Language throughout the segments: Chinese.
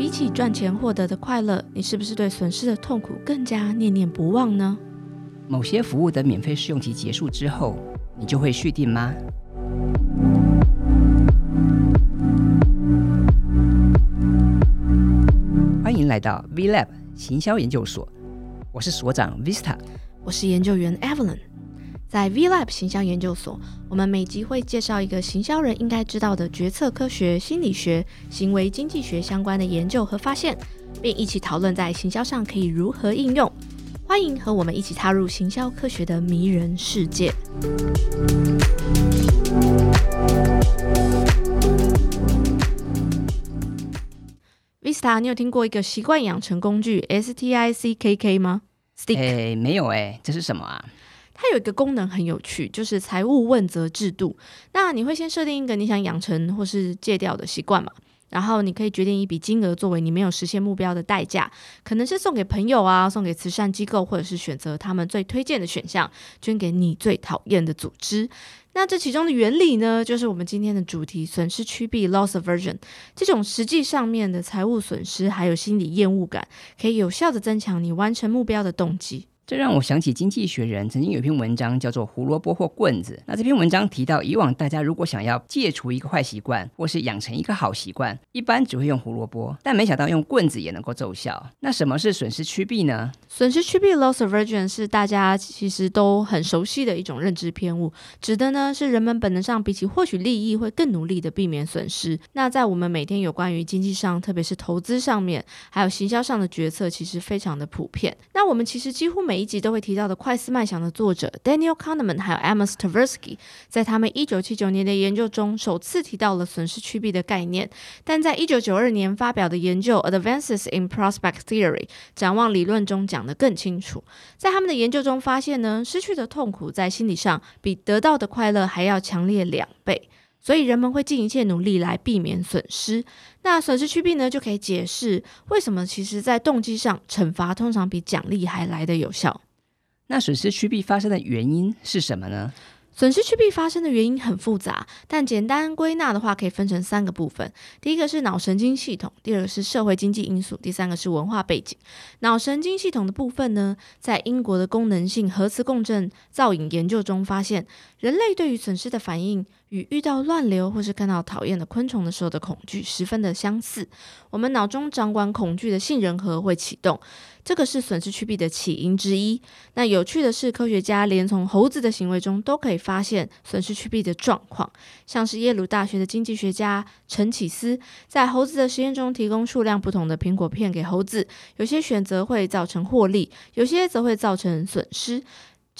比起赚钱获得的快乐，你是不是对损失的痛苦更加念念不忘呢？某些服务的免费试用期结束之后，你就会续订吗？欢迎来到 V Lab 行销研究所，我是所长 Vista，我是研究员 Evelyn。在 V Lab 行销研究所，我们每集会介绍一个行销人应该知道的决策科学、心理学、行为经济学相关的研究和发现，并一起讨论在行销上可以如何应用。欢迎和我们一起踏入行销科学的迷人世界。Vista，你有听过一个习惯养成工具 S T I C K K 吗？Stick？哎，没有哎，这是什么啊？它有一个功能很有趣，就是财务问责制度。那你会先设定一个你想养成或是戒掉的习惯嘛？然后你可以决定一笔金额作为你没有实现目标的代价，可能是送给朋友啊，送给慈善机构，或者是选择他们最推荐的选项，捐给你最讨厌的组织。那这其中的原理呢，就是我们今天的主题——损失趋避 （loss aversion）。这种实际上面的财务损失，还有心理厌恶感，可以有效的增强你完成目标的动机。这让我想起《经济学人》曾经有一篇文章，叫做《胡萝卜或棍子》。那这篇文章提到，以往大家如果想要戒除一个坏习惯，或是养成一个好习惯，一般只会用胡萝卜，但没想到用棍子也能够奏效。那什么是损失趋避呢？损失趋避 （loss aversion） 是大家其实都很熟悉的一种认知偏误，指的呢是人们本能上比起获取利益，会更努力的避免损失。那在我们每天有关于经济上，特别是投资上面，还有行销上的决策，其实非常的普遍。那我们其实几乎每一集都会提到的快思慢想的作者 Daniel Kahneman 还有 Amos Tversky，在他们一九七九年的研究中首次提到了损失趋避的概念。但在一九九二年发表的研究 Advances in Prospect Theory 展望理论中讲得更清楚，在他们的研究中发现呢，失去的痛苦在心理上比得到的快乐还要强烈两倍。所以人们会尽一切努力来避免损失。那损失趋避呢，就可以解释为什么其实在动机上，惩罚通常比奖励还来得有效。那损失趋避发生的原因是什么呢？损失趋避发生的原因很复杂，但简单归纳的话，可以分成三个部分。第一个是脑神经系统，第二个是社会经济因素，第三个是文化背景。脑神经系统的部分呢，在英国的功能性核磁共振造影研究中发现，人类对于损失的反应。与遇到乱流或是看到讨厌的昆虫的时候的恐惧十分的相似，我们脑中掌管恐惧的杏仁核会启动，这个是损失趋避的起因之一。那有趣的是，科学家连从猴子的行为中都可以发现损失趋避的状况，像是耶鲁大学的经济学家陈启思在猴子的实验中提供数量不同的苹果片给猴子，有些选择会造成获利，有些则会造成损失。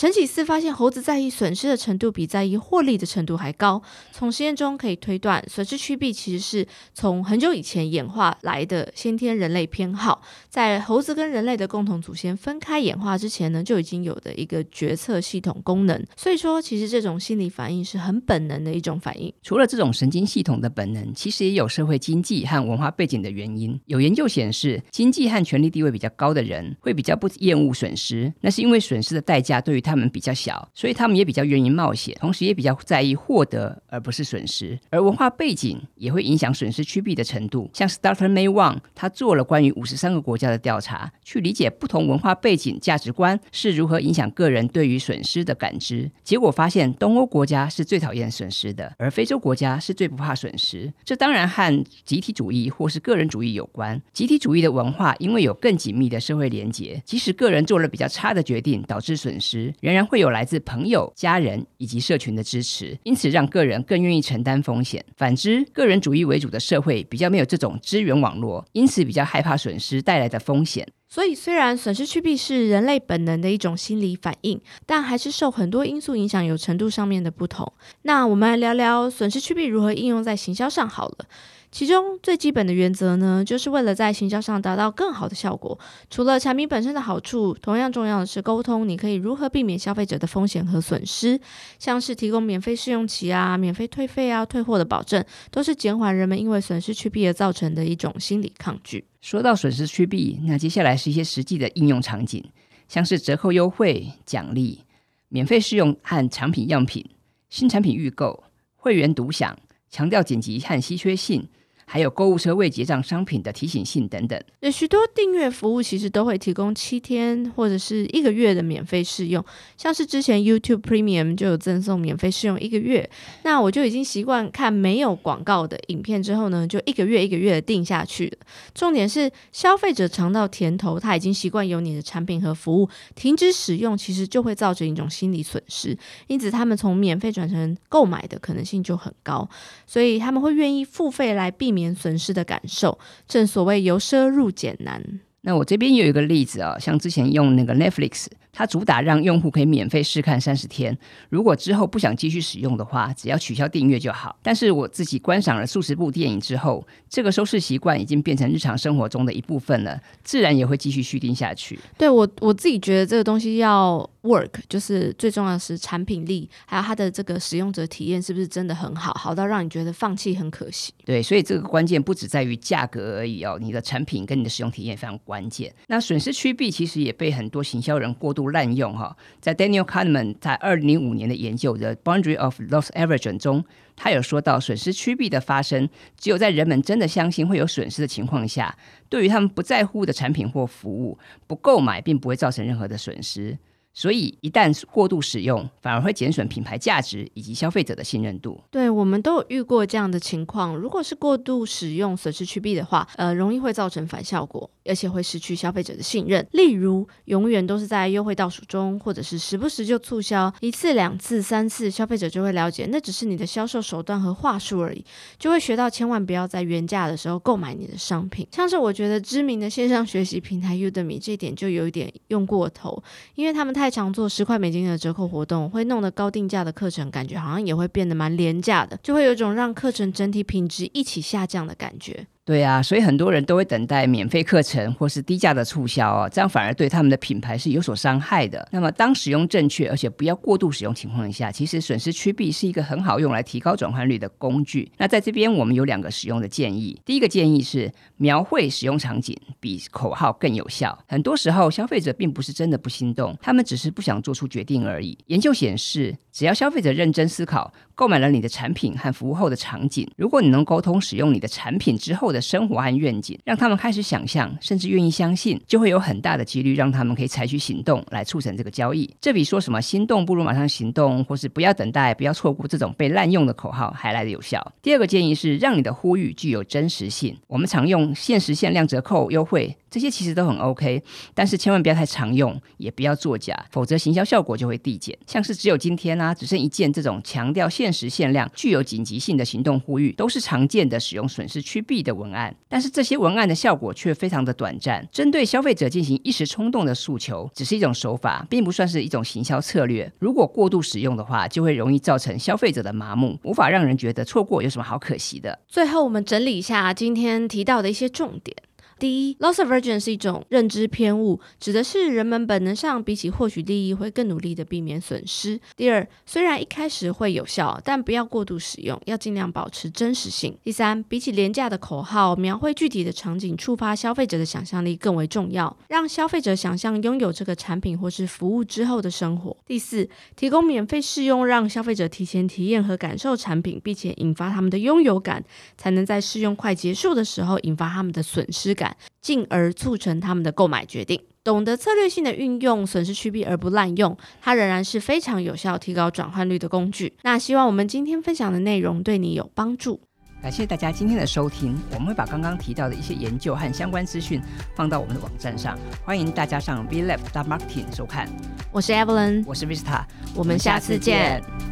陈启思发现，猴子在意损失的程度比在意获利的程度还高。从实验中可以推断，损失趋避其实是从很久以前演化来的先天人类偏好，在猴子跟人类的共同祖先分开演化之前呢，就已经有的一个决策系统功能。所以说，其实这种心理反应是很本能的一种反应。除了这种神经系统的本能，其实也有社会经济和文化背景的原因。有研究显示，经济和权力地位比较高的人会比较不厌恶损失，那是因为损失的代价对于他。他们比较小，所以他们也比较愿意冒险，同时也比较在意获得而不是损失。而文化背景也会影响损失趋避的程度。像 Starter May Wang，他做了关于五十三个国家的调查，去理解不同文化背景、价值观是如何影响个人对于损失的感知。结果发现，东欧国家是最讨厌损失的，而非洲国家是最不怕损失。这当然和集体主义或是个人主义有关。集体主义的文化因为有更紧密的社会连结，即使个人做了比较差的决定，导致损失。仍然会有来自朋友、家人以及社群的支持，因此让个人更愿意承担风险。反之，个人主义为主的社会比较没有这种资源网络，因此比较害怕损失带来的风险。所以，虽然损失趋避是人类本能的一种心理反应，但还是受很多因素影响，有程度上面的不同。那我们来聊聊损失趋避如何应用在行销上好了。其中最基本的原则呢，就是为了在行销上达到更好的效果。除了产品本身的好处，同样重要的是沟通。你可以如何避免消费者的风险和损失？像是提供免费试用期啊、免费退费啊、退货的保证，都是减缓人们因为损失趋避而造成的一种心理抗拒。说到损失趋避，那接下来是一些实际的应用场景，像是折扣优惠、奖励、免费试用和产品样品、新产品预购、会员独享、强调紧急和稀缺性。还有购物车未结账商品的提醒信等等。有许多订阅服务其实都会提供七天或者是一个月的免费试用，像是之前 YouTube Premium 就有赠送免费试用一个月。那我就已经习惯看没有广告的影片之后呢，就一个月一个月的定下去。重点是消费者尝到甜头，他已经习惯有你的产品和服务，停止使用其实就会造成一种心理损失，因此他们从免费转成购买的可能性就很高，所以他们会愿意付费来避免年损失的感受。正所谓由奢入俭难。那我这边有一个例子啊，像之前用那个 Netflix。它主打让用户可以免费试看三十天，如果之后不想继续使用的话，只要取消订阅就好。但是我自己观赏了数十部电影之后，这个收视习惯已经变成日常生活中的一部分了，自然也会继续续订下去。对我我自己觉得这个东西要 work，就是最重要的是产品力，还有它的这个使用者体验是不是真的很好，好到让你觉得放弃很可惜。对，所以这个关键不只在于价格而已哦，你的产品跟你的使用体验非常关键。那损失趋避其实也被很多行销人过度。滥用哈，在 Daniel Kahneman 在二零零五年的研究的 Boundary of Loss Averaging 中，他有说到损失趋避的发生，只有在人们真的相信会有损失的情况下，对于他们不在乎的产品或服务不购买，并不会造成任何的损失。所以，一旦过度使用，反而会减损品牌价值以及消费者的信任度。对，我们都有遇过这样的情况。如果是过度使用损失去弊的话，呃，容易会造成反效果，而且会失去消费者的信任。例如，永远都是在优惠倒数中，或者是时不时就促销一次、两次、三次，消费者就会了解那只是你的销售手段和话术而已，就会学到千万不要在原价的时候购买你的商品。像是我觉得知名的线上学习平台 Udemy 这点就有一点用过头，因为他们。太常做十块美金的折扣活动，会弄得高定价的课程感觉好像也会变得蛮廉价的，就会有种让课程整体品质一起下降的感觉。对啊，所以很多人都会等待免费课程或是低价的促销哦，这样反而对他们的品牌是有所伤害的。那么，当使用正确而且不要过度使用情况下，其实损失趋避是一个很好用来提高转换率的工具。那在这边，我们有两个使用的建议。第一个建议是描绘使用场景比口号更有效。很多时候，消费者并不是真的不心动，他们只是不想做出决定而已。研究显示，只要消费者认真思考购买了你的产品和服务后的场景，如果你能沟通使用你的产品之后的。生活和愿景，让他们开始想象，甚至愿意相信，就会有很大的几率让他们可以采取行动来促成这个交易。这比说什么“心动不如马上行动”或是“不要等待，不要错过”这种被滥用的口号还来得有效。第二个建议是，让你的呼吁具有真实性。我们常用限时限量折扣优惠。这些其实都很 OK，但是千万不要太常用，也不要作假，否则行销效果就会递减。像是只有今天啊，只剩一件这种强调限时限量、具有紧急性的行动呼吁，都是常见的使用损失趋避的文案。但是这些文案的效果却非常的短暂，针对消费者进行一时冲动的诉求，只是一种手法，并不算是一种行销策略。如果过度使用的话，就会容易造成消费者的麻木，无法让人觉得错过有什么好可惜的。最后，我们整理一下今天提到的一些重点。第一，loss aversion 是一种认知偏误，指的是人们本能上比起获取利益会更努力的避免损失。第二，虽然一开始会有效，但不要过度使用，要尽量保持真实性。第三，比起廉价的口号，描绘具体的场景，触发消费者的想象力更为重要，让消费者想象拥有这个产品或是服务之后的生活。第四，提供免费试用，让消费者提前体验和感受产品，并且引发他们的拥有感，才能在试用快结束的时候引发他们的损失感。进而促成他们的购买决定。懂得策略性的运用损失趋避而不滥用，它仍然是非常有效提高转换率的工具。那希望我们今天分享的内容对你有帮助。感谢大家今天的收听，我们会把刚刚提到的一些研究和相关资讯放到我们的网站上，欢迎大家上 V Lab Marketing 收看。我是 Evelyn，我是 Vista，我们下次见。